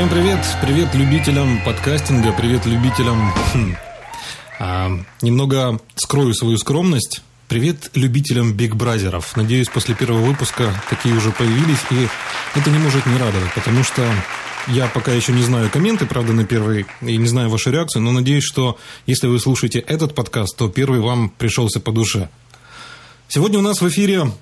Всем привет! Привет любителям подкастинга, привет любителям... Хм, а, немного скрою свою скромность. Привет любителям Биг Бразеров. Надеюсь, после первого выпуска такие уже появились, и это не может не радовать, потому что я пока еще не знаю комменты, правда, на первый, и не знаю вашу реакцию, но надеюсь, что если вы слушаете этот подкаст, то первый вам пришелся по душе. Сегодня у нас в эфире,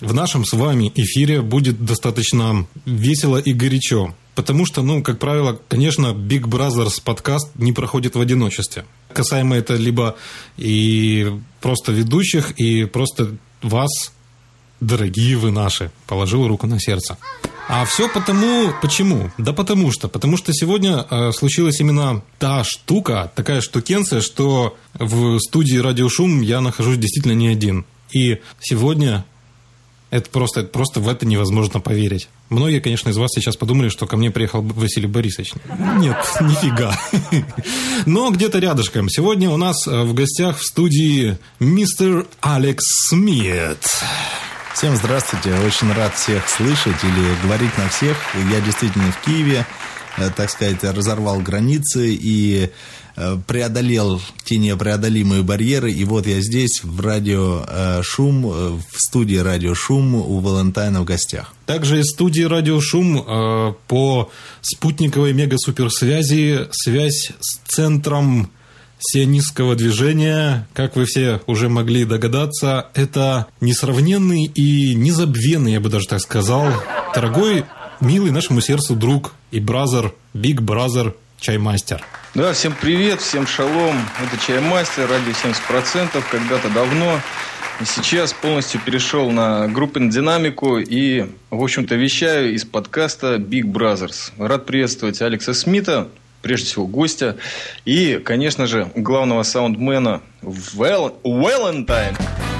в нашем с вами эфире будет достаточно весело и горячо. Потому что, ну, как правило, конечно, Big Brothers подкаст не проходит в одиночестве. Касаемо это либо и просто ведущих, и просто вас, дорогие вы наши, положил руку на сердце. А все потому, почему? Да потому что. Потому что сегодня э, случилась именно та штука, такая штукенция, что в студии «Радиошум» я нахожусь действительно не один. И сегодня это просто, это просто в это невозможно поверить. Многие, конечно, из вас сейчас подумали, что ко мне приехал Василий Борисович. Нет, нифига. Но где-то рядышком. Сегодня у нас э, в гостях в студии мистер Алекс Смит. Всем здравствуйте. Очень рад всех слышать или говорить на всех. Я действительно в Киеве, э, так сказать, разорвал границы и преодолел те непреодолимые барьеры, и вот я здесь в радио э, Шум, э, в студии Радио Шум у Валентайна в гостях. Также из студии Радио Шум по спутниковой мегасуперсвязи связь с центром сионистского движения, как вы все уже могли догадаться, это несравненный и незабвенный, я бы даже так сказал, дорогой, милый нашему сердцу друг и бразер, биг бразер, чаймастер. Да, всем привет, всем шалом. Это Чаймастер, радио 70%, когда-то давно. И сейчас полностью перешел на группен динамику и, в общем-то, вещаю из подкаста Big Brothers. Рад приветствовать Алекса Смита, прежде всего гостя, и, конечно же, главного саундмена Вэлентайн. Well,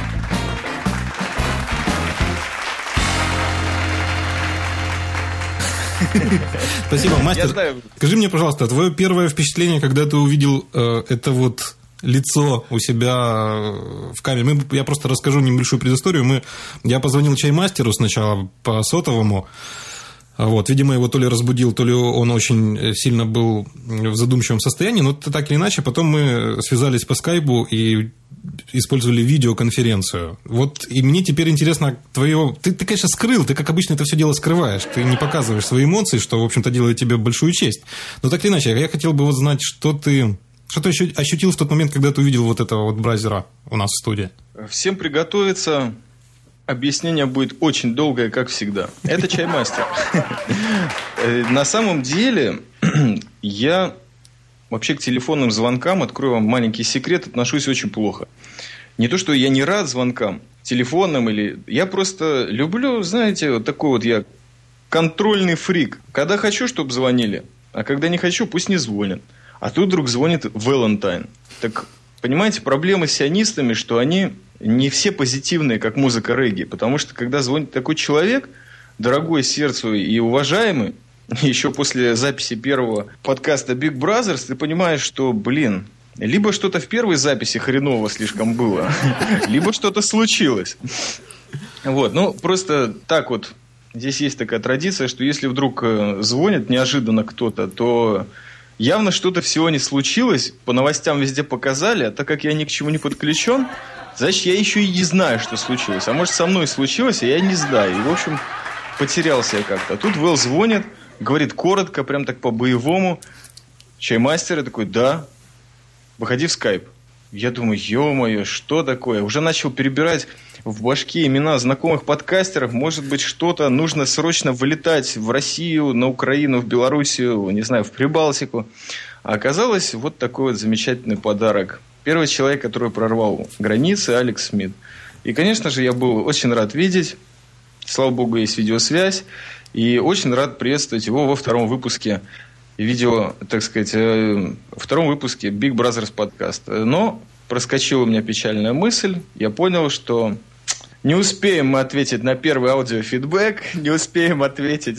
Спасибо, мастер. Скажи мне, пожалуйста, твое первое впечатление, когда ты увидел э, это вот лицо у себя э, в камере. Мы, я просто расскажу небольшую предысторию. Мы, я позвонил чаймастеру сначала по сотовому. Вот, видимо, его то ли разбудил, то ли он очень сильно был в задумчивом состоянии, но так или иначе, потом мы связались по скайпу и использовали видеоконференцию. Вот и мне теперь интересно твое... Ты, ты, конечно, скрыл, ты, как обычно, это все дело скрываешь. Ты не показываешь свои эмоции, что, в общем-то, делает тебе большую честь. Но так или иначе, я хотел бы вот знать, что ты... Что ты ощутил в тот момент, когда ты увидел вот этого вот бразера у нас в студии? Всем приготовиться. Объяснение будет очень долгое, как всегда. Это чаймастер. Э, на самом деле, я Вообще к телефонным звонкам, открою вам маленький секрет, отношусь очень плохо. Не то, что я не рад звонкам, телефонным или... Я просто люблю, знаете, вот такой вот я контрольный фрик. Когда хочу, чтобы звонили, а когда не хочу, пусть не звонят. А тут вдруг звонит Валентайн. Так, понимаете, проблема с сионистами, что они не все позитивные, как музыка регги. Потому что, когда звонит такой человек, дорогой сердцу и уважаемый, еще после записи первого подкаста Big Brothers, ты понимаешь, что, блин, либо что-то в первой записи хреново слишком было, либо что-то случилось. Вот, ну, просто так вот, здесь есть такая традиция, что если вдруг э, звонит неожиданно кто-то, то явно что-то всего не случилось, по новостям везде показали, а так как я ни к чему не подключен, значит, я еще и не знаю, что случилось. А может, со мной случилось, а я не знаю. И, в общем, потерялся я как-то. А тут Вэл звонит, говорит коротко, прям так по-боевому. Чаймастер, я такой, да, выходи в скайп. Я думаю, ё-моё, что такое? Уже начал перебирать в башке имена знакомых подкастеров. Может быть, что-то нужно срочно вылетать в Россию, на Украину, в Белоруссию, не знаю, в Прибалтику. А оказалось, вот такой вот замечательный подарок. Первый человек, который прорвал границы, Алекс Смит. И, конечно же, я был очень рад видеть. Слава богу, есть видеосвязь. И очень рад приветствовать его во втором выпуске видео, так сказать, э, втором выпуске Big Brothers подкаст. Но проскочила у меня печальная мысль. Я понял, что не успеем мы ответить на первый аудиофидбэк, не успеем ответить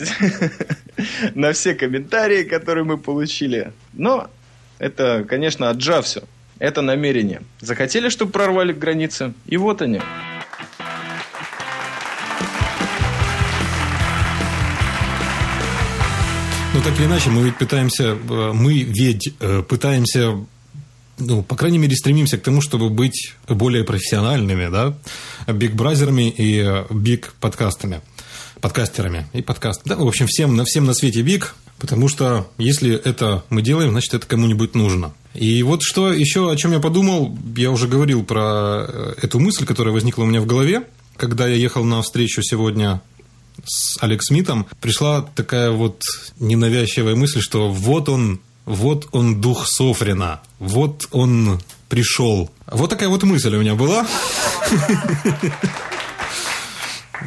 на все комментарии, которые мы получили. Но это, конечно, отжа все. Это намерение. Захотели, чтобы прорвали границы, и вот они. так или иначе, мы ведь пытаемся, э, мы ведь э, пытаемся ну, по крайней мере, стремимся к тому, чтобы быть более профессиональными, да, биг-бразерами и биг-подкастами, подкастерами и подкаст. Да, в общем, всем, на всем на свете биг, потому что если это мы делаем, значит, это кому-нибудь нужно. И вот что еще, о чем я подумал, я уже говорил про э, эту мысль, которая возникла у меня в голове, когда я ехал на встречу сегодня с Алекс Смитом, пришла такая вот ненавязчивая мысль, что вот он, вот он дух Софрина, вот он пришел. Вот такая вот мысль у меня была.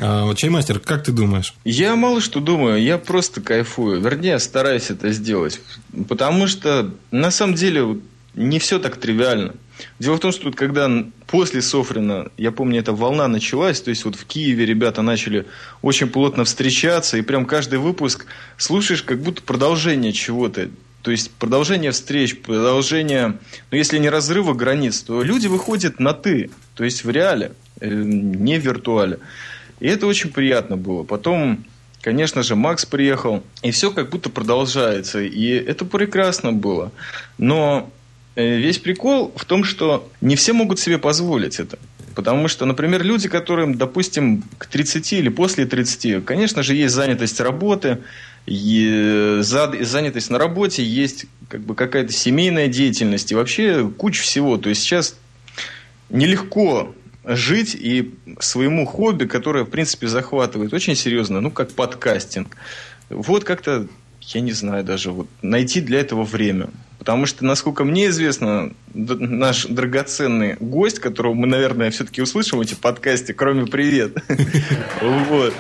А, Чаймастер, как ты думаешь? Я мало что думаю, я просто кайфую. Вернее, стараюсь это сделать. Потому что, на самом деле, не все так тривиально. Дело в том, что когда после Софрина, я помню, эта волна началась, то есть вот в Киеве ребята начали очень плотно встречаться, и прям каждый выпуск слушаешь как будто продолжение чего-то. То есть продолжение встреч, продолжение, ну если не разрыва границ, то люди выходят на «ты», то есть в реале, э, не в виртуале. И это очень приятно было. Потом, конечно же, Макс приехал, и все как будто продолжается. И это прекрасно было. Но Э, весь прикол в том, что не все могут себе позволить это. Потому что, например, люди, которым, допустим, к 30 или после 30, конечно же, есть занятость работы, занятость на работе, есть как бы какая-то семейная деятельность и вообще куча всего. То есть сейчас нелегко жить и своему хобби, которое, в принципе, захватывает очень серьезно, ну, как подкастинг. Вот как-то, я не знаю даже, вот найти для этого время. Потому что, насколько мне известно, наш драгоценный гость, которого мы, наверное, все-таки услышим в эти подкасте, кроме «Привет», вот,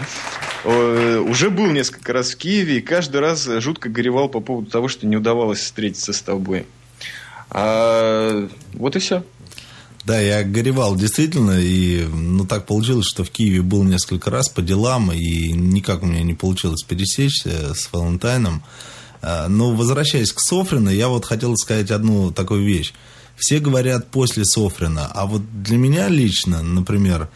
уже был несколько раз в Киеве и каждый раз жутко горевал по поводу того, что не удавалось встретиться с тобой. А, вот и все. Да, я горевал действительно, и ну так получилось, что в Киеве был несколько раз по делам, и никак у меня не получилось пересечься с Валентайном. А, но возвращаясь к Софрину, я вот хотел сказать одну такую вещь. Все говорят после Софрина, а вот для меня лично, например,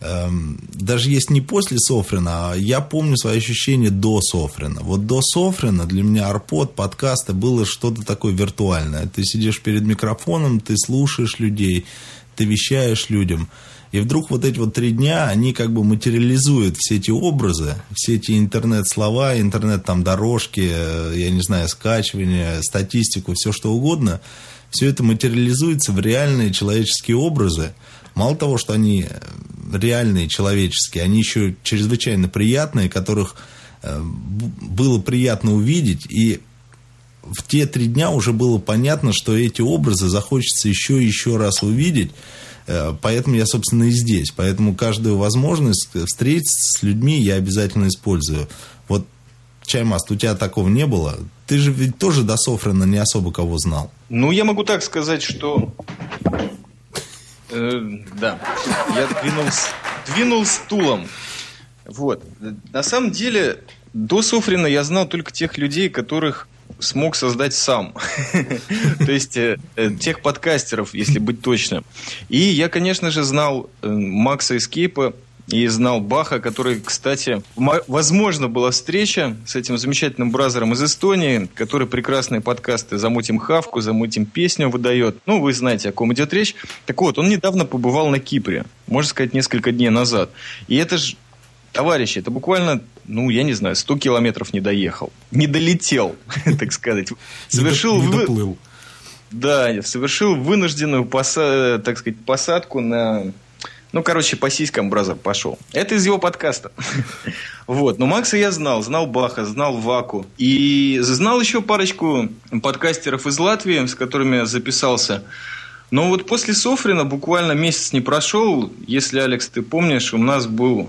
эм, даже есть не после Софрина, а я помню свои ощущения до Софрина. Вот до Софрина для меня арпод, подкасты было что-то такое виртуальное. Ты сидишь перед микрофоном, ты слушаешь людей, ты вещаешь людям – и вдруг вот эти вот три дня, они как бы материализуют все эти образы, все эти интернет-слова, интернет там дорожки, э, я не знаю, скачивания, статистику, все что угодно. Все это материализуется в реальные человеческие образы. Мало того, что они э, реальные, человеческие, они еще чрезвычайно приятные, которых э, было приятно увидеть. И в те три дня уже было понятно, что эти образы захочется еще и еще раз увидеть. Э, поэтому я, собственно, и здесь. Поэтому каждую возможность встретиться с людьми я обязательно использую. Вот Чаймаст, у тебя такого не было? Ты же ведь тоже до Софрина не особо кого знал. Ну, я могу так сказать, что... Э, да. Я двинул, двинул стулом. Вот. На самом деле, до Софрина я знал только тех людей, которых смог создать сам. То есть э, э, тех подкастеров, если быть точным. И я, конечно же, знал э, Макса Эскейпа, и знал Баха, который, кстати, возможно, была встреча с этим замечательным бразером из Эстонии, который прекрасные подкасты «Замутим хавку», «Замутим песню» выдает. Ну, вы знаете, о ком идет речь. Так вот, он недавно побывал на Кипре, можно сказать, несколько дней назад. И это же товарищи, это буквально, ну, я не знаю, 100 километров не доехал. Не долетел, так сказать. Совершил... Не доплыл. Да, совершил вынужденную, так сказать, посадку на... Ну, короче, по сиськам Бразер пошел. Это из его подкаста. вот. Но Макса я знал. Знал Баха, знал Ваку. И знал еще парочку подкастеров из Латвии, с которыми я записался. Но вот после Софрина буквально месяц не прошел. Если, Алекс, ты помнишь, у нас был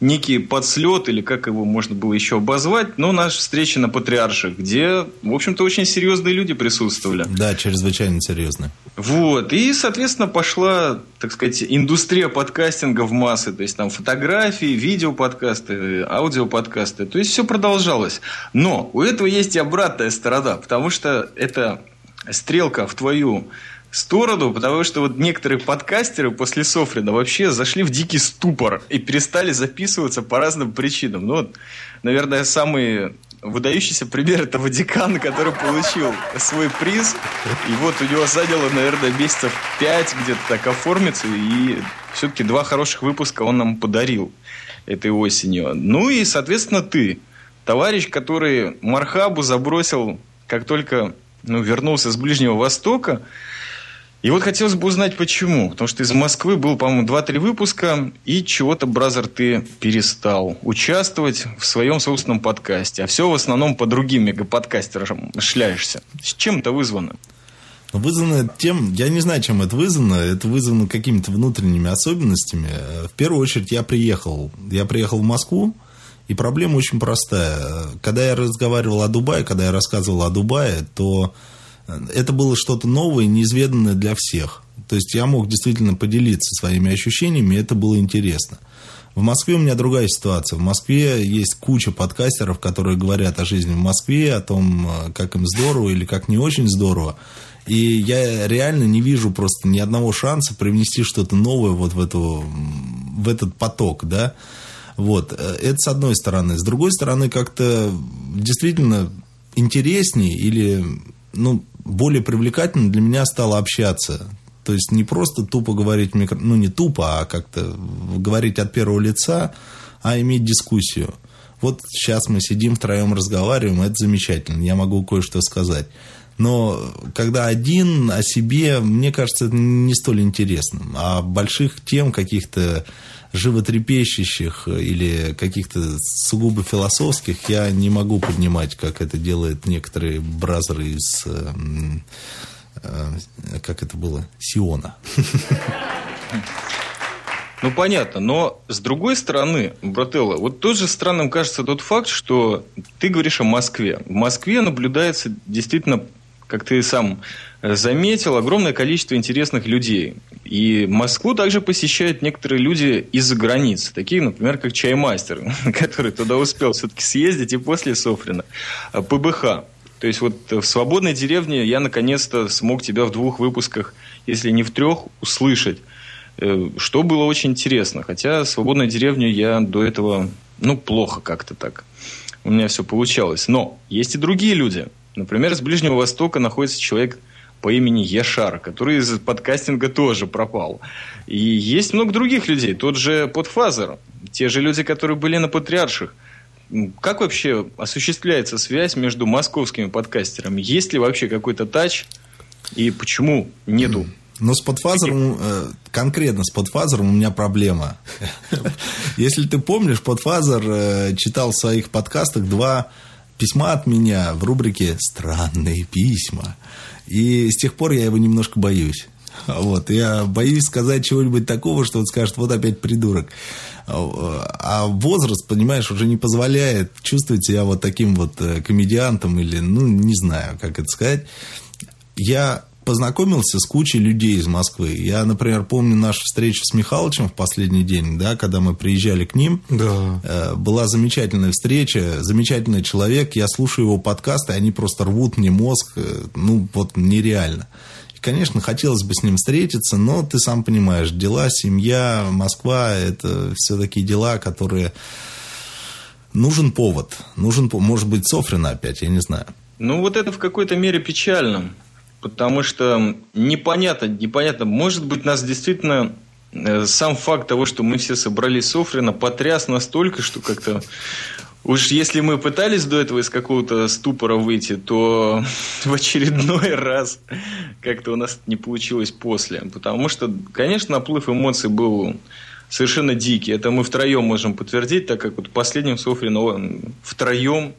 некий подслет, или как его можно было еще обозвать, но наша встреча на Патриарших, где, в общем-то, очень серьезные люди присутствовали. Да, чрезвычайно серьезные. Вот, и, соответственно, пошла, так сказать, индустрия подкастинга в массы, то есть там фотографии, видеоподкасты, аудиоподкасты, то есть все продолжалось. Но у этого есть и обратная сторона, потому что это стрелка в твою сторону, потому что вот некоторые подкастеры после Софрина вообще зашли в дикий ступор и перестали записываться по разным причинам. Ну, вот, наверное, самый выдающийся пример это Ватикан, который получил свой приз. И вот у него заняло, наверное, месяцев пять где-то так оформиться. И все-таки два хороших выпуска он нам подарил этой осенью. Ну и, соответственно, ты, товарищ, который Мархабу забросил, как только ну, вернулся с Ближнего Востока, и вот хотелось бы узнать, почему. Потому что из Москвы был, по-моему, 2-3 выпуска, и чего-то, бразер, ты перестал участвовать в своем собственном подкасте. А все в основном по другим мегаподкастерам шляешься. С чем это вызвано? Вызвано тем, я не знаю, чем это вызвано. Это вызвано какими-то внутренними особенностями. В первую очередь я приехал. Я приехал в Москву, и проблема очень простая. Когда я разговаривал о Дубае, когда я рассказывал о Дубае, то это было что-то новое, неизведанное для всех. То есть я мог действительно поделиться своими ощущениями, и это было интересно. В Москве у меня другая ситуация. В Москве есть куча подкастеров, которые говорят о жизни в Москве, о том, как им здорово или как не очень здорово. И я реально не вижу просто ни одного шанса привнести что-то новое вот в, эту, в этот поток, да. Вот. Это с одной стороны. С другой стороны, как-то действительно интереснее или ну, более привлекательно для меня стало общаться. То есть не просто тупо говорить, микро... ну не тупо, а как-то говорить от первого лица, а иметь дискуссию. Вот сейчас мы сидим втроем разговариваем, это замечательно, я могу кое-что сказать. Но когда один о себе, мне кажется, это не столь интересным. А больших тем каких-то животрепещущих или каких-то сугубо философских я не могу поднимать, как это делают некоторые бразеры из, э, э, как это было, Сиона. Ну, понятно, но с другой стороны, Брателло, вот тоже странным кажется тот факт, что ты говоришь о Москве. В Москве наблюдается действительно как ты сам э, заметил, огромное количество интересных людей. И Москву также посещают некоторые люди из-за границы. Такие, например, как Чаймастер, который туда успел все-таки съездить и после Софрина. А, ПБХ. То есть вот в «Свободной деревне» я наконец-то смог тебя в двух выпусках, если не в трех, услышать. Э, что было очень интересно. Хотя «Свободную деревню» я до этого, ну, плохо как-то так. У меня все получалось. Но есть и другие люди – Например, с Ближнего Востока находится человек по имени Яшар, который из подкастинга тоже пропал. И есть много других людей. Тот же Подфазер, те же люди, которые были на Патриарших. Как вообще осуществляется связь между московскими подкастерами? Есть ли вообще какой-то тач? И почему нету? Но с подфазером, э, конкретно с подфазером у меня проблема. Если ты помнишь, подфазер э, читал в своих подкастах два письма от меня в рубрике «Странные письма». И с тех пор я его немножко боюсь. Вот, я боюсь сказать чего-нибудь такого, что он скажет, вот опять придурок. А возраст, понимаешь, уже не позволяет чувствовать себя вот таким вот э, комедиантом или, ну, не знаю, как это сказать. Я познакомился с кучей людей из Москвы. Я, например, помню нашу встречу с Михалычем в последний день, да, когда мы приезжали к ним. Да. Э, была замечательная встреча, замечательный человек. Я слушаю его подкасты, они просто рвут мне мозг, э, ну, вот нереально. И, конечно, хотелось бы с ним встретиться, но ты сам понимаешь, дела, семья, Москва, это все такие дела, которые... Нужен повод. Нужен, может быть, Софрина опять, я не знаю. Ну, вот это в какой-то мере печально. Потому что непонятно, непонятно, может быть, нас действительно э, сам факт того, что мы все собрались Софрина, потряс настолько, что как-то Уж если мы пытались до этого из какого-то ступора выйти, то в очередной раз как-то у нас не получилось после. Потому что, конечно, наплыв эмоций был совершенно дикий. Это мы втроем можем подтвердить, так как вот в последнем Софрино втроем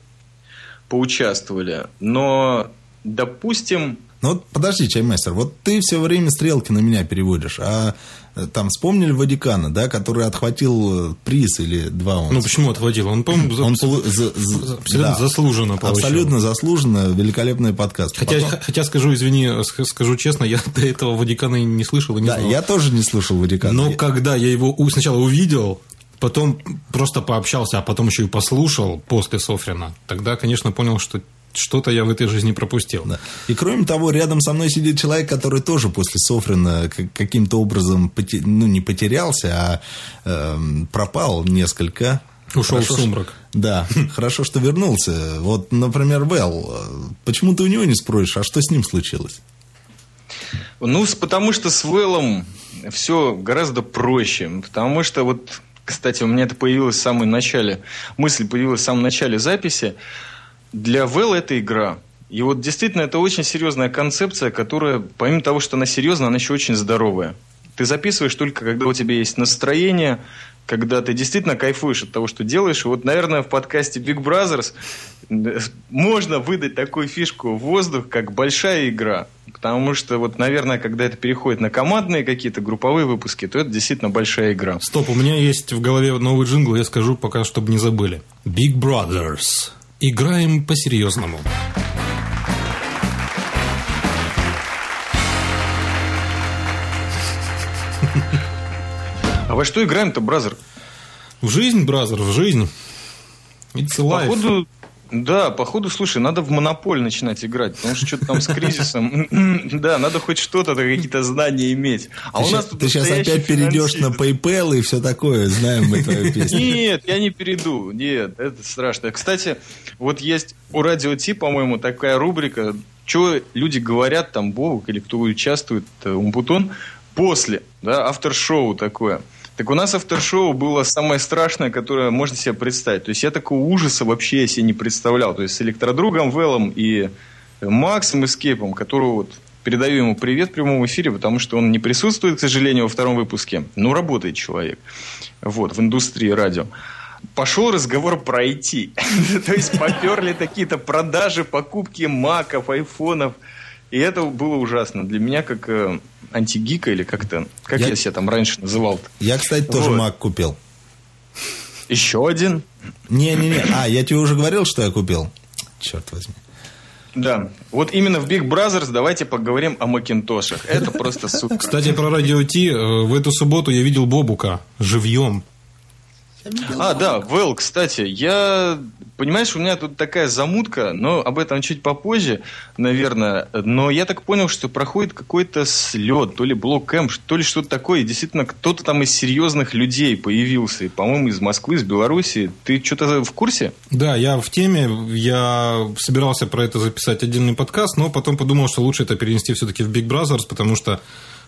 поучаствовали. Но, допустим, ну вот подожди, чаймастер, вот ты все время стрелки на меня переводишь, а э, там вспомнили Ватикана, да, который отхватил э, приз или два он. Ну почему отхватил? Он, по-моему, за, он за, за, за, абсолютно да, заслуженно получил. Абсолютно заслуженно, великолепный подкаст. Хотя, Потом... хотя скажу, извини, скажу честно, я до этого Ватикана не слышал и не да, знал. я тоже не слышал Ватикана. Но когда я его сначала увидел, потом просто пообщался, а потом еще и послушал после Софрина, тогда, конечно, понял, что что-то я в этой жизни пропустил. Да. И кроме того, рядом со мной сидит человек, который тоже после Софрина каким-то образом, ну, не потерялся, а э, пропал несколько. Ушел Хорошо, в сумрак. Да, хорошо, что вернулся. Вот, например, Вэл, почему ты у него не спросишь, а что с ним случилось? Ну, потому что с Вэллом все гораздо проще. Потому что вот, кстати, у меня это появилось в самом начале, мысль появилась в самом начале записи. Для Вэлла это игра. И вот действительно это очень серьезная концепция, которая, помимо того, что она серьезная, она еще очень здоровая. Ты записываешь только, когда у тебя есть настроение, когда ты действительно кайфуешь от того, что делаешь. И вот, наверное, в подкасте Big Brothers можно выдать такую фишку в воздух, как большая игра. Потому что, вот, наверное, когда это переходит на командные какие-то групповые выпуски, то это действительно большая игра. Стоп, у меня есть в голове новый джингл, я скажу пока, чтобы не забыли. Big Brothers. Играем по-серьезному. А во что играем-то, бразер? В жизнь, бразер, в жизнь. It's life. Походу, да, походу, слушай, надо в монополь начинать играть, потому что что-то там с кризисом. Да, надо хоть что-то, какие-то знания иметь. А у нас сейчас, ты сейчас опять перейдешь на PayPal и все такое, знаем мы твою песню. Нет, я не перейду, нет, это страшно. Кстати, вот есть у Радио Ти, по-моему, такая рубрика, что люди говорят, там, Бог или кто участвует, э, Умпутон, после, да, автор-шоу такое. Так у нас авторшоу было самое страшное, которое можно себе представить. То есть я такого ужаса вообще себе не представлял. То есть с электродругом Веллом и Максом Эскейпом, которого вот передаю ему привет в прямом эфире, потому что он не присутствует, к сожалению, во втором выпуске. Но работает человек. Вот, в индустрии радио. Пошел разговор про IT. То есть поперли какие-то продажи, покупки маков, айфонов. И это было ужасно. Для меня как э, антигика или как-то... Как я, я себя там раньше называл -то. Я, кстати, тоже вот. Mac купил. Еще один? Не-не-не. А, я тебе уже говорил, что я купил? Черт возьми. Да. Вот именно в Big Brothers давайте поговорим о Макинтошах. Это просто супер. Кстати, про Радио Ти. Э, в эту субботу я видел Бобука живьем. А, да, Вэл, кстати, я... Понимаешь, у меня тут такая замутка, но об этом чуть попозже, наверное. Но я так понял, что проходит какой-то слет, то ли blog camp, то ли что-то такое. И действительно, кто-то там из серьезных людей появился. И, по-моему, из Москвы, из Беларуси. Ты что-то в курсе? Да, я в теме. Я собирался про это записать отдельный подкаст, но потом подумал, что лучше это перенести все-таки в Big Brothers, потому что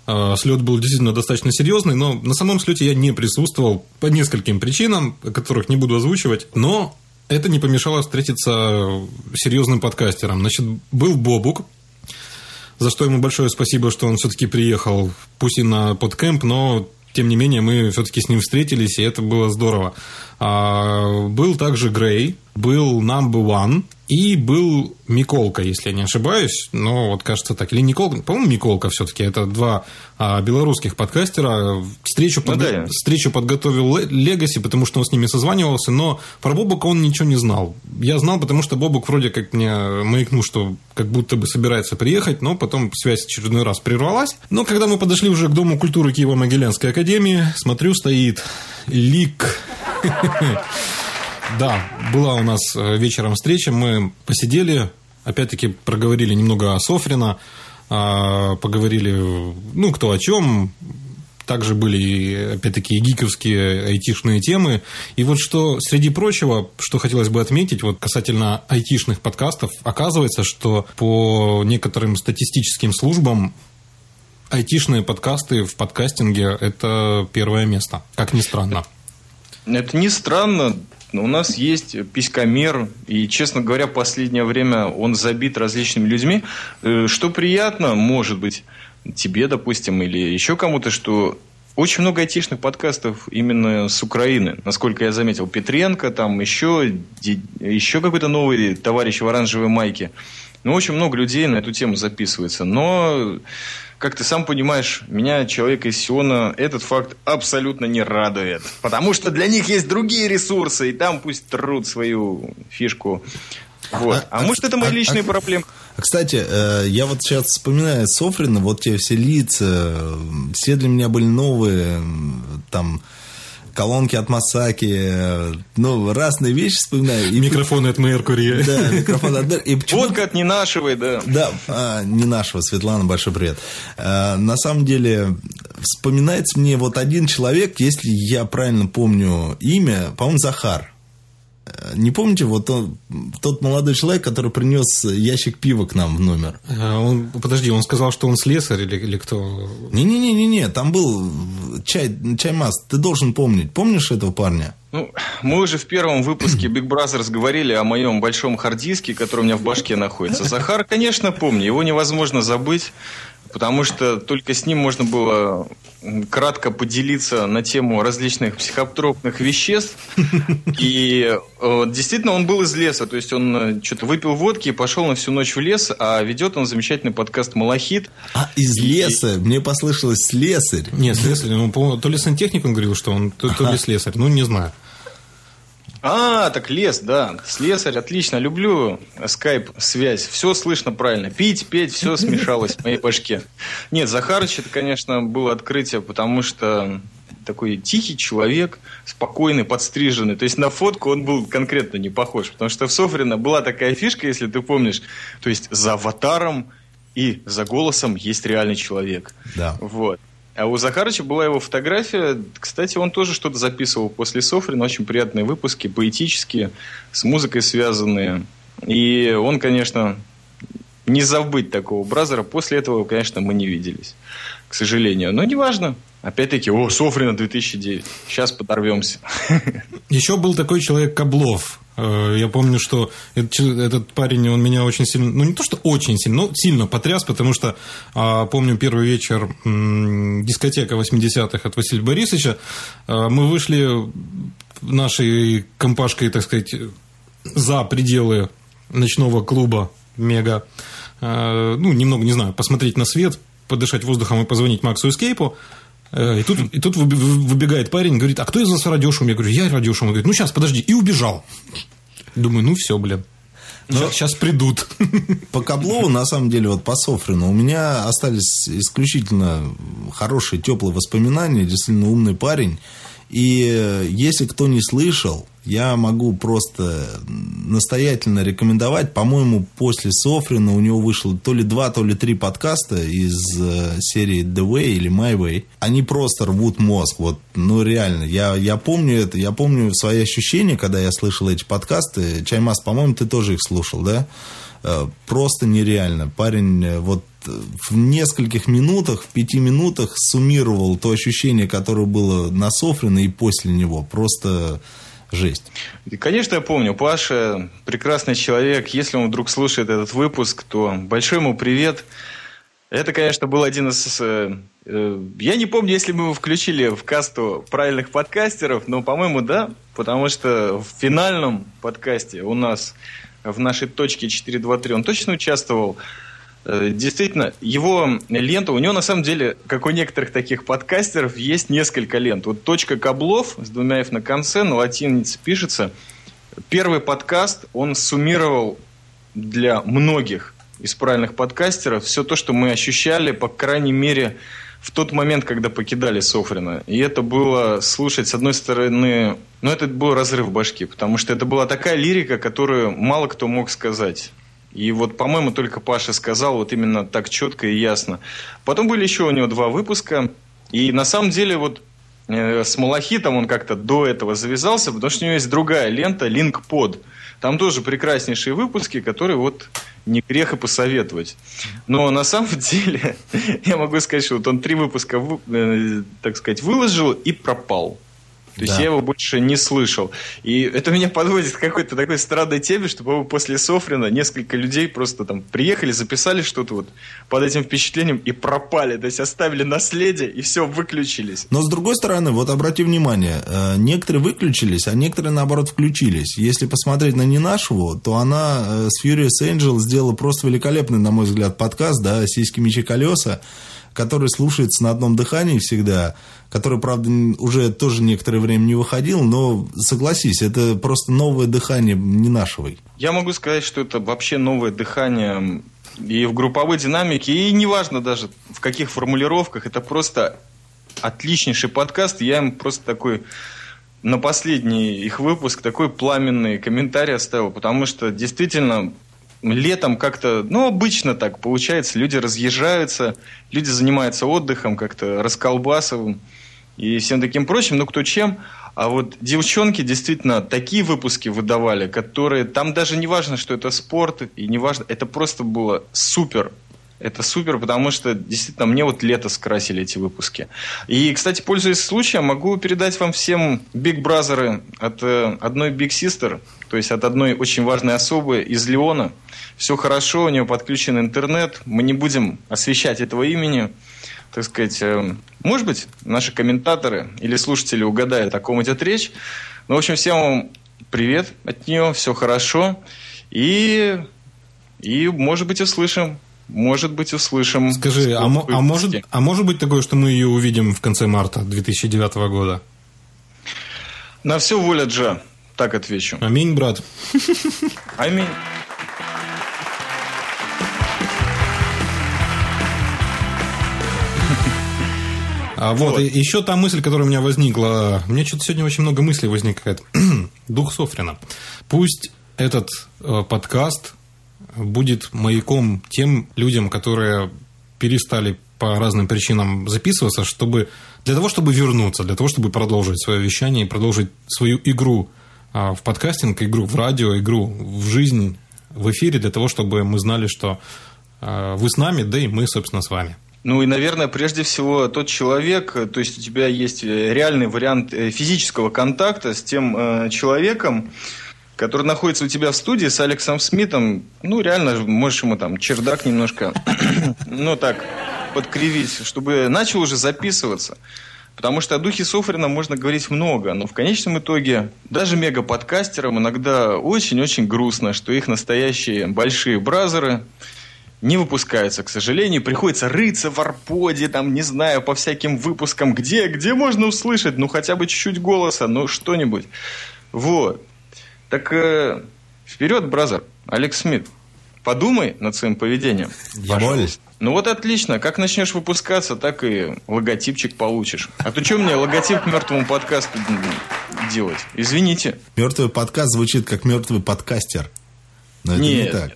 слет был действительно достаточно серьезный, но на самом слете я не присутствовал по нескольким причинам, которых не буду озвучивать. Но это не помешало встретиться серьезным подкастером. Значит, был Бобук, за что ему большое спасибо, что он все-таки приехал, пусть и на подкэмп, но тем не менее мы все-таки с ним встретились, и это было здорово. А, был также Грей, был Number One, и был Миколка, если я не ошибаюсь. Но вот кажется так. Или Николка. По-моему, Миколка все-таки. Это два а, белорусских подкастера. Встречу, ну, подго... да. Встречу подготовил Легаси, потому что он с ними созванивался. Но про Бобука он ничего не знал. Я знал, потому что Бобук вроде как мне маякнул, что как будто бы собирается приехать. Но потом связь очередной раз прервалась. Но когда мы подошли уже к Дому культуры Киево-Могилянской академии, смотрю, стоит лик. Да, была у нас э, вечером встреча, мы посидели, опять-таки проговорили немного о Софрина, поговорили, ну, кто о чем, также были, опять-таки, гиковские айтишные темы. И вот что, среди прочего, что хотелось бы отметить, вот касательно айтишных подкастов, оказывается, что по некоторым статистическим службам айтишные подкасты в подкастинге – это первое место, как ни странно. Это не странно. У нас есть писькомер, и, честно говоря, последнее время он забит различными людьми. Э, что приятно, может быть, тебе, допустим, или еще кому-то, что очень много айтишных подкастов именно с Украины. Насколько я заметил, Петренко, там еще, еще какой-то новый товарищ в оранжевой майке. Ну, очень много людей на эту тему записывается. Но как ты сам понимаешь, меня, человека из Сиона, этот факт абсолютно не радует. Потому что для них есть другие ресурсы, и там пусть трут свою фишку. Вот. А, а, а может, это мои а, личные а, проблемы? Кстати, э, я вот сейчас вспоминаю Софрина, вот те все лица, все для меня были новые, там колонки от Масаки, ну, разные вещи вспоминаю. И микрофоны от Меркурия. Да, микрофон от Меркурия. Водка от не нашего, да. Да, а, не нашего, Светлана, большой привет. А, на самом деле, вспоминается мне вот один человек, если я правильно помню имя, по-моему, Захар. Не помните, вот он, тот молодой человек, который принес ящик пива к нам в номер? А, он, подожди, он сказал, что он слесарь или, или кто? Не-не-не-не, там был чай, чаймас, ты должен помнить. Помнишь этого парня? Ну, мы уже в первом выпуске Big Brother говорили о моем большом хардиске, который у меня в башке находится. Захар, конечно, помню, его невозможно забыть, потому что только с ним можно было кратко поделиться на тему различных психотропных веществ. И э, действительно он был из леса, то есть он э, что-то выпил водки и пошел на всю ночь в лес, а ведет он замечательный подкаст «Малахит». А, из леса? Мне послышалось слесарь. Нет, слесарь. Ну, то ли сантехник он говорил, что он, то, то ли слесарь. Ну, не знаю. А, так лес, да. Слесарь, отлично. Люблю скайп-связь. Все слышно правильно. Пить, петь, все смешалось в моей башке. Нет, Захарыч, это, конечно, было открытие, потому что такой тихий человек, спокойный, подстриженный. То есть на фотку он был конкретно не похож. Потому что в Софрино была такая фишка, если ты помнишь. То есть за аватаром и за голосом есть реальный человек. Да. Вот. А у Захарыча была его фотография. Кстати, он тоже что-то записывал после Софрина. Очень приятные выпуски, поэтические, с музыкой связанные. И он, конечно, не забыть такого бразера. После этого, конечно, мы не виделись, к сожалению. Но неважно. Опять-таки, о, Софрина 2009. Сейчас подорвемся. Еще был такой человек Каблов. Э, я помню, что этот парень, он меня очень сильно, ну не то, что очень сильно, но сильно потряс, потому что а, помню первый вечер дискотека 80-х от Василия Борисовича. А, мы вышли нашей компашкой, так сказать, за пределы ночного клуба Мега. А, ну, немного, не знаю, посмотреть на свет, подышать воздухом и позвонить Максу Эскейпу. Э, и тут, и тут выбегает парень, говорит, а кто из вас радиошум? Я говорю, я радиошум. Он говорит, ну сейчас, подожди. И убежал. Думаю, ну все, блин. Но сейчас, сейчас придут. По Каблову, на самом деле, вот по Софрину, у меня остались исключительно хорошие, теплые воспоминания. Действительно умный парень. И если кто не слышал, я могу просто настоятельно рекомендовать. По-моему, после Софрина у него вышло то ли два, то ли три подкаста из э, серии The Way или My Way. Они просто рвут мозг. Вот, ну, реально. Я, я помню это. Я помню свои ощущения, когда я слышал эти подкасты. Чаймас, по-моему, ты тоже их слушал, да? Э, просто нереально. Парень э, вот в нескольких минутах, в пяти минутах суммировал то ощущение, которое было на Софрино и после него. Просто жесть. Конечно, я помню. Паша прекрасный человек. Если он вдруг слушает этот выпуск, то большой ему привет. Это, конечно, был один из... Э, э, я не помню, если мы его включили в касту правильных подкастеров, но, по-моему, да, потому что в финальном подкасте у нас в нашей точке 423 он точно участвовал. Э, действительно, его лента, у него на самом деле, как у некоторых таких подкастеров, есть несколько лент. Вот точка Каблов с двумя F на конце, на латинице пишется. Первый подкаст, он суммировал для многих из правильных подкастеров все то, что мы ощущали, по крайней мере, в тот момент, когда покидали Софрина. И это было слушать, с одной стороны, ну, это был разрыв башки, потому что это была такая лирика, которую мало кто мог сказать. И вот, по-моему, только Паша сказал вот именно так четко и ясно. Потом были еще у него два выпуска. И на самом деле вот с Малахитом он как-то до этого завязался, потому что у него есть другая лента Pod. Там тоже прекраснейшие выпуски, которые вот не грех и посоветовать. Но на самом деле я могу сказать, что вот он три выпуска, э, так сказать, выложил и пропал. То есть я его больше не слышал. И это меня подводит к какой-то такой странной теме, что, по после Софрина несколько людей просто там приехали, записали что-то вот под этим впечатлением и пропали. То есть оставили наследие и все, выключились. Но с другой стороны, вот обрати внимание, э, некоторые выключились, а некоторые наоборот включились. Если посмотреть на не нашего, то она э, с Furious Angel сделала просто великолепный, на мой взгляд, подкаст, да, «Сиськи, мечи, колеса», который слушается на одном дыхании всегда, который, правда, уже тоже некоторое время не выходил, но согласись, это просто новое дыхание не нашего. Я могу сказать, что это вообще новое дыхание и в групповой динамике, и неважно даже в каких формулировках, это просто отличнейший подкаст. Я им просто такой на последний их выпуск такой пламенный комментарий оставил, потому что действительно летом как-то, ну, обычно так получается, люди разъезжаются, люди занимаются отдыхом, как-то расколбасовым и всем таким прочим, ну, кто чем. А вот девчонки действительно такие выпуски выдавали, которые там даже не важно, что это спорт, и не важно, это просто было супер. Это супер, потому что действительно мне вот лето скрасили эти выпуски. И, кстати, пользуясь случаем, могу передать вам всем Big Brother от э, одной Big Sister, то есть от одной очень важной особы из Леона. Все хорошо, у нее подключен интернет. Мы не будем освещать этого имени так сказать, э, может быть, наши комментаторы или слушатели угадают, о ком идет речь. Ну, в общем, всем вам привет от нее, все хорошо. И, и может быть, услышим. Может быть, услышим. Скажи, а, а, может, а может быть такое, что мы ее увидим в конце марта 2009 года? На все воля Джа, так отвечу. Аминь, брат. Аминь. А вот, вот. И еще та мысль, которая у меня возникла. Меня что-то сегодня очень много мыслей возникает. Дух Софрина. Пусть этот э, подкаст будет маяком тем людям, которые перестали по разным причинам записываться, чтобы для того, чтобы вернуться, для того, чтобы продолжить свое вещание и продолжить свою игру а, в подкастинг, игру в радио, игру в жизнь, в эфире, для того, чтобы мы знали, что а, вы с нами, да и мы, собственно, с вами. Ну и, наверное, прежде всего тот человек, то есть у тебя есть э, реальный вариант э, физического контакта с тем э, человеком, который находится у тебя в студии с Алексом Смитом. Ну, реально, можешь ему там чердак немножко, ну так, подкривить, чтобы начал уже записываться. Потому что о духе Софрина можно говорить много, но в конечном итоге даже мега-подкастерам иногда очень-очень грустно, что их настоящие большие бразеры – не выпускаются, к сожалению. Приходится рыться в арподе, там, не знаю, по всяким выпускам. Где, где можно услышать? Ну, хотя бы чуть-чуть голоса, ну, что-нибудь. Вот. Так э, вперед, бразер, Алекс Смит. Подумай над своим поведением. Я молюсь. Ну вот отлично. Как начнешь выпускаться, так и логотипчик получишь. А то что мне логотип мертвому подкасту делать? Извините. Мертвый подкаст звучит как мертвый подкастер. Но это Нет, не так.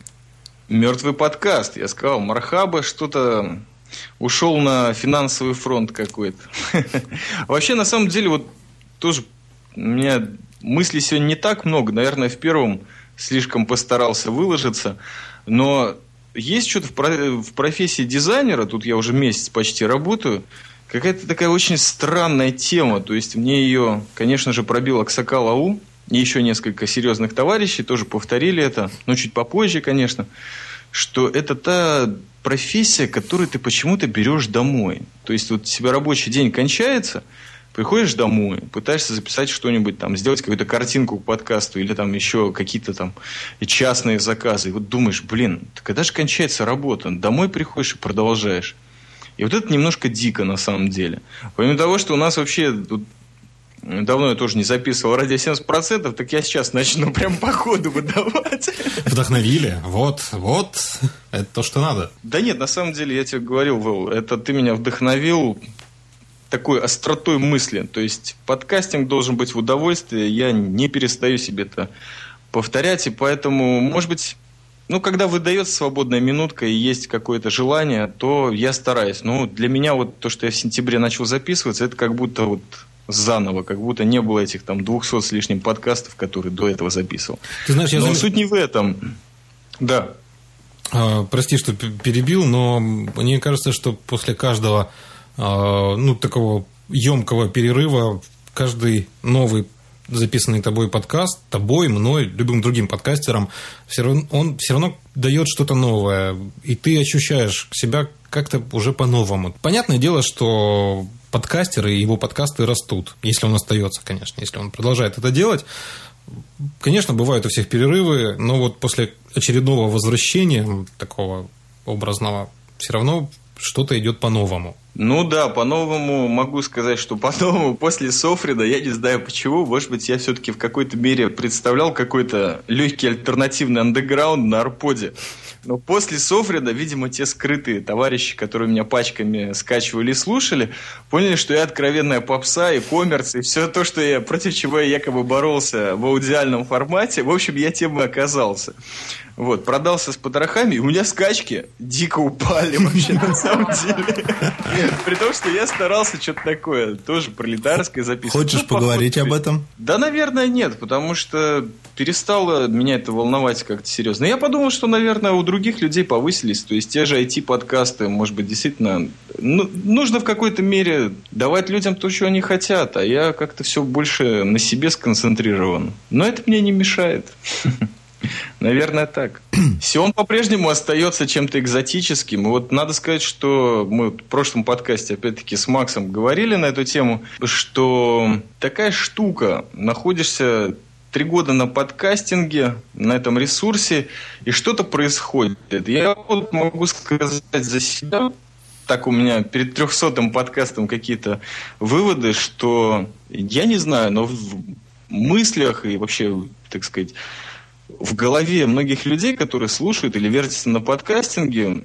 Мертвый подкаст. Я сказал, Мархаба что-то ушел на финансовый фронт какой-то. Вообще, на самом деле, вот тоже меня мыслей сегодня не так много. Наверное, в первом слишком постарался выложиться. Но есть что-то в профессии дизайнера, тут я уже месяц почти работаю, какая-то такая очень странная тема. То есть мне ее, конечно же, пробил Аксакал Ау, и еще несколько серьезных товарищей тоже повторили это, но чуть попозже, конечно, что это та профессия, которую ты почему-то берешь домой. То есть вот у тебя рабочий день кончается, приходишь домой, пытаешься записать что-нибудь, там, сделать какую-то картинку к подкасту или там еще какие-то там частные заказы. И вот думаешь, блин, когда же кончается работа? Домой приходишь и продолжаешь. И вот это немножко дико на самом деле. Помимо того, что у нас вообще тут Давно я тоже не записывал ради 70%, так я сейчас начну прям по ходу выдавать. Вдохновили. Вот, вот. Это то, что надо. Да нет, на самом деле, я тебе говорил, Вэл, это ты меня вдохновил такой остротой мысли. То есть подкастинг должен быть в удовольствие. Я не перестаю себе это повторять. И поэтому, может быть, ну, когда выдается свободная минутка и есть какое-то желание, то я стараюсь. Ну, для меня вот то, что я в сентябре начал записываться, это как будто вот заново, как будто не было этих там 200 с лишним подкастов, которые до этого записывал. Ты знаешь, я но зам... суть не в этом. Да. А, прости, что перебил, но мне кажется, что после каждого ну, такого емкого перерыва каждый новый записанный тобой подкаст, тобой, мной, любым другим подкастером, все равно, он все равно дает что-то новое, и ты ощущаешь себя как-то уже по-новому. Понятное дело, что подкастер и его подкасты растут, если он остается, конечно, если он продолжает это делать. Конечно, бывают у всех перерывы, но вот после очередного возвращения такого образного все равно что-то идет по-новому. Ну да, по-новому могу сказать, что по-новому после Софрида, я не знаю почему, может быть, я все-таки в какой-то мере представлял какой-то легкий альтернативный андеграунд на Арподе. Но после Софрида, видимо, те скрытые товарищи, которые меня пачками скачивали и слушали, поняли, что я откровенная попса и коммерс, и все то, что я, против чего я якобы боролся в аудиальном формате, в общем, я тем и оказался. Вот, продался с потрохами, и у меня скачки дико упали вообще на самом деле. При том, что я старался что-то такое, тоже пролетарское записывать. Хочешь ну, поговорить об этом? Да, наверное, нет, потому что перестало меня это волновать как-то серьезно. Я подумал, что, наверное, у других людей повысились. То есть те же IT-подкасты, может быть, действительно... Ну, нужно в какой-то мере давать людям то, что они хотят, а я как-то все больше на себе сконцентрирован. Но это мне не мешает. Наверное, так. Сион по-прежнему остается чем-то экзотическим. И вот надо сказать, что мы в прошлом подкасте, опять-таки, с Максом говорили на эту тему, что такая штука, находишься три года на подкастинге, на этом ресурсе, и что-то происходит. Я вот могу сказать за себя, так у меня перед трехсотым подкастом какие-то выводы, что я не знаю, но в мыслях и вообще, так сказать, в голове многих людей, которые слушают или вертятся на подкастинге,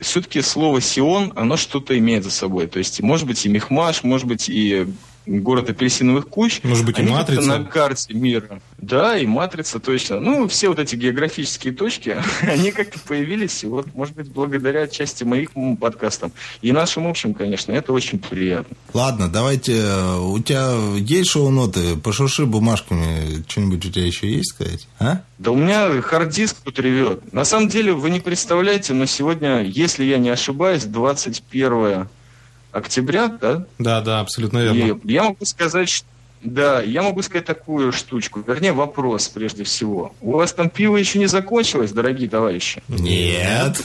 все-таки слово «Сион», оно что-то имеет за собой. То есть, может быть, и Мехмаш, может быть, и город апельсиновых куч. Может быть, и матрица. на карте мира. Да, и матрица, точно. Ну, все вот эти географические точки, они как-то появились, и вот, может быть, благодаря части моих подкастам. И нашим общим, конечно, это очень приятно. Ладно, давайте, э, у тебя есть шоу-ноты? Пошурши бумажками, что-нибудь у тебя еще есть сказать? А? Да у меня хард-диск тут ревет. На самом деле, вы не представляете, но сегодня, если я не ошибаюсь, 21 октября, да? Да, да, абсолютно верно. И я могу сказать, что да, я могу сказать такую штучку, вернее вопрос прежде всего. У вас там пиво еще не закончилось, дорогие товарищи? Нет.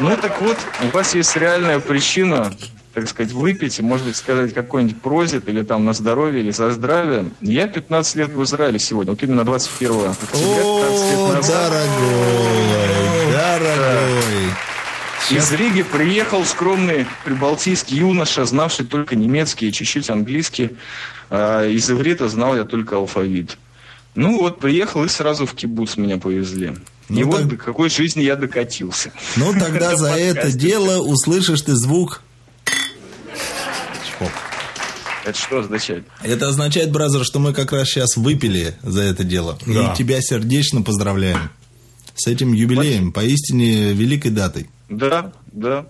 Ну так вот, у вас есть реальная причина, так сказать, выпить, может быть, сказать какой-нибудь прозит или там на здоровье или за здравие. Я 15 лет в Израиле сегодня, вот именно 21 октября, 15 лет назад. дорогой, дорогой. Из Риги приехал скромный прибалтийский юноша, знавший только немецкий и чуть-чуть английский. А из иврита знал я только алфавит. Ну вот, приехал и сразу в кибуц меня повезли. Ну, и так... вот до какой жизни я докатился. Ну, тогда за это дело услышишь ты звук... Это что означает? Это означает, бразер, что мы как раз сейчас выпили за это дело. Да. И тебя сердечно поздравляем с этим юбилеем, поистине великой датой. Да, да.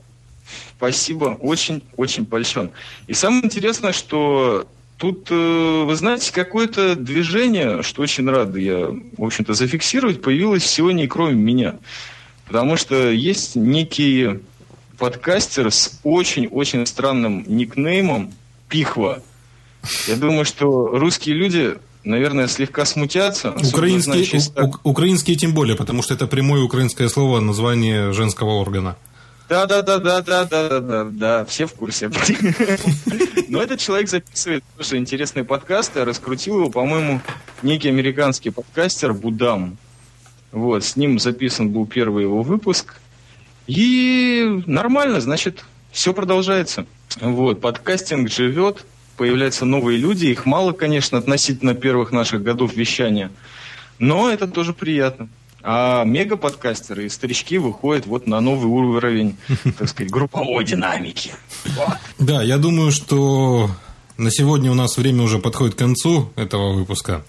Спасибо. Очень-очень большое. И самое интересное, что тут, э, вы знаете, какое-то движение, что очень рад я, в общем-то, зафиксировать, появилось сегодня и кроме меня. Потому что есть некий подкастер с очень-очень странным никнеймом Пихва. Я думаю, что русские люди наверное, слегка смутятся. Украинские, у, у, украинские тем более, потому что это прямое украинское слово, название женского органа. Да, да, да, да, да, да, да, да, да, все в курсе. Но этот человек записывает тоже интересные подкасты, раскрутил его, по-моему, некий американский подкастер Будам. Вот, с ним записан был первый его выпуск. И нормально, значит, все продолжается. Вот, подкастинг живет, появляются новые люди. Их мало, конечно, относительно первых наших годов вещания. Но это тоже приятно. А мега-подкастеры и старички выходят вот на новый уровень, так сказать, групповой динамики. Да, я думаю, что на сегодня у нас время уже подходит к концу этого выпуска.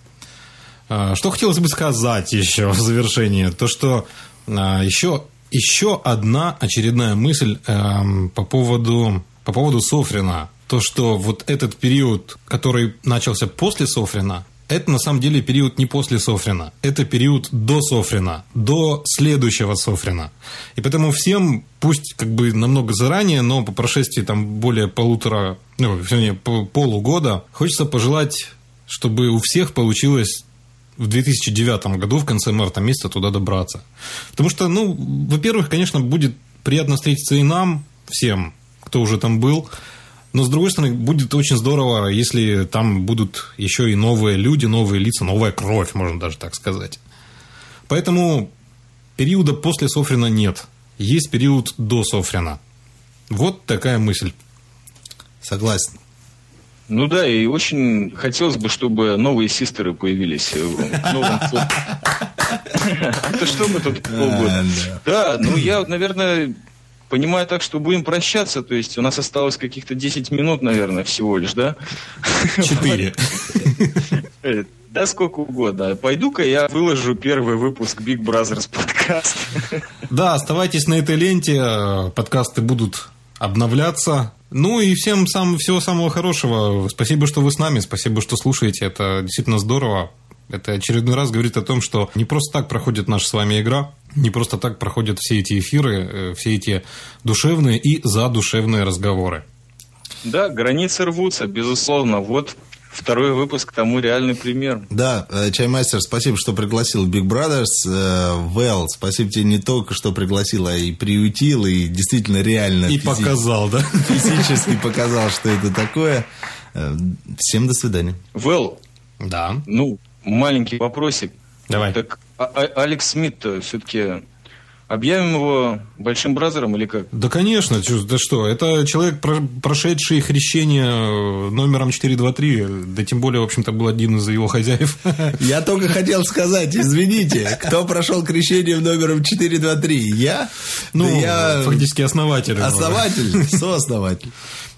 А, что хотелось бы сказать еще в завершение? То, что а, еще, еще одна очередная мысль эм, по поводу, по поводу Софрина то, что вот этот период, который начался после Софрина, это на самом деле период не после Софрина, это период до Софрина, до следующего Софрина. И поэтому всем, пусть как бы намного заранее, но по прошествии там более полутора, ну, вернее, полугода, хочется пожелать, чтобы у всех получилось в 2009 году, в конце марта месяца, туда добраться. Потому что, ну, во-первых, конечно, будет приятно встретиться и нам, всем, кто уже там был, но, с другой стороны, будет очень здорово, если там будут еще и новые люди, новые лица, новая кровь, можно даже так сказать. Поэтому периода после Софрина нет. Есть период до Софрина. Вот такая мысль. Согласен. Ну да, и очень хотелось бы, чтобы новые систеры появились в новом Это что мы тут полгода? Да, ну я, наверное, Понимаю так, что будем прощаться, то есть у нас осталось каких-то 10 минут, наверное, всего лишь, да? Четыре. Да сколько угодно. Пойду-ка я выложу первый выпуск Big Brothers подкаст. Да, оставайтесь на этой ленте. Подкасты будут обновляться. Ну и всем сам, всего самого хорошего. Спасибо, что вы с нами, спасибо, что слушаете. Это действительно здорово. Это очередной раз говорит о том, что не просто так проходит наша с вами игра, не просто так проходят все эти эфиры, э, все эти душевные и задушевные разговоры. Да, границы рвутся, безусловно. Вот Второй выпуск тому реальный пример. Да, э, Чаймастер, спасибо, что пригласил Big Brothers. Вэл, э, спасибо тебе не только, что пригласил, а и приютил, и действительно реально... И физи... показал, да? Физически показал, что это такое. Всем до свидания. Вэл. Да. Ну, маленький вопросик. Давай. Так а, а Алекс Смит все-таки Объявим его большим бразером или как? Да, конечно. Да что, это человек, прошедший хрещение э, номером 423. Да тем более, в общем-то, был один из его хозяев. Я только хотел сказать, извините, кто прошел крещение номером 423? Я? Ну, да я... фактически основатель. Основатель, сооснователь.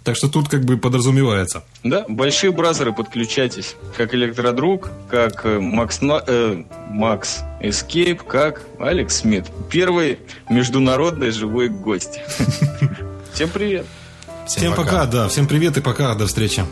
Так что тут как бы подразумевается. Да, большие бразеры, подключайтесь. Как Электродруг, как э, Макс, э, Макс Эскейп, как Алекс Смит. Первый международный живой гость. Всем привет. Всем пока, да. Всем привет и пока. До встречи.